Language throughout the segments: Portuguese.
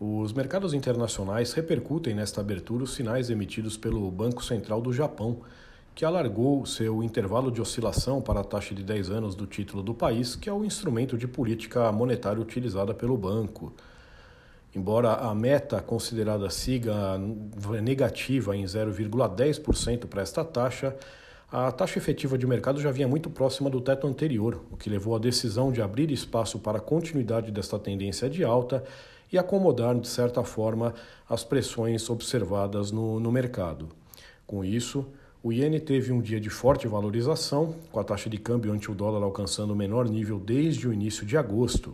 Os mercados internacionais repercutem nesta abertura os sinais emitidos pelo Banco Central do Japão, que alargou seu intervalo de oscilação para a taxa de 10 anos do título do país, que é o instrumento de política monetária utilizada pelo banco. Embora a meta considerada siga negativa em 0,10% para esta taxa, a taxa efetiva de mercado já vinha muito próxima do teto anterior, o que levou à decisão de abrir espaço para a continuidade desta tendência de alta e acomodar, de certa forma, as pressões observadas no, no mercado. Com isso, o iene teve um dia de forte valorização, com a taxa de câmbio ante o dólar alcançando o menor nível desde o início de agosto,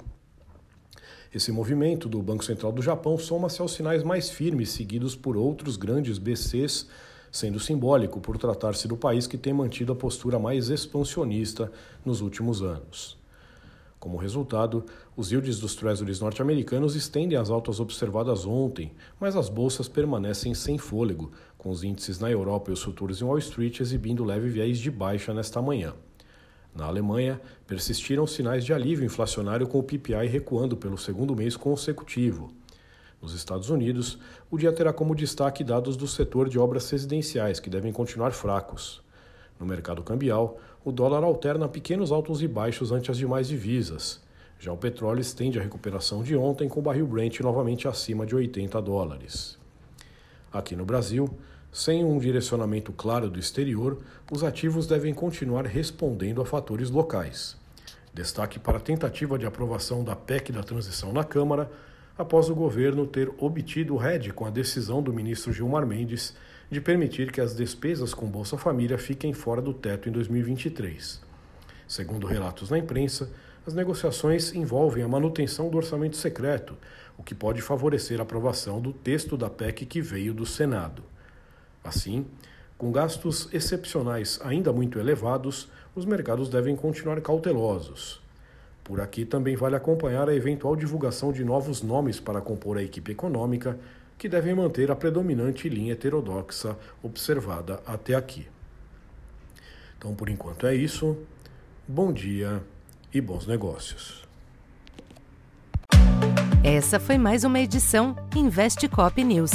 esse movimento do Banco Central do Japão soma-se aos sinais mais firmes seguidos por outros grandes BCs, sendo simbólico por tratar-se do país que tem mantido a postura mais expansionista nos últimos anos. Como resultado, os yields dos treasuries norte-americanos estendem as altas observadas ontem, mas as bolsas permanecem sem fôlego, com os índices na Europa e os futuros em Wall Street exibindo leve viés de baixa nesta manhã. Na Alemanha, persistiram sinais de alívio inflacionário com o PPI recuando pelo segundo mês consecutivo. Nos Estados Unidos, o dia terá como destaque dados do setor de obras residenciais, que devem continuar fracos. No mercado cambial, o dólar alterna pequenos altos e baixos ante as demais divisas. Já o petróleo estende a recuperação de ontem, com o barril Brent novamente acima de 80 dólares. Aqui no Brasil, sem um direcionamento claro do exterior, os ativos devem continuar respondendo a fatores locais. Destaque para a tentativa de aprovação da PEC da transição na Câmara, após o governo ter obtido o RED com a decisão do ministro Gilmar Mendes de permitir que as despesas com Bolsa Família fiquem fora do teto em 2023. Segundo relatos na imprensa, as negociações envolvem a manutenção do orçamento secreto, o que pode favorecer a aprovação do texto da PEC que veio do Senado. Assim, com gastos excepcionais ainda muito elevados, os mercados devem continuar cautelosos. Por aqui também vale acompanhar a eventual divulgação de novos nomes para compor a equipe econômica, que devem manter a predominante linha heterodoxa observada até aqui. Então, por enquanto é isso. Bom dia e bons negócios. Essa foi mais uma edição Investe Cop News.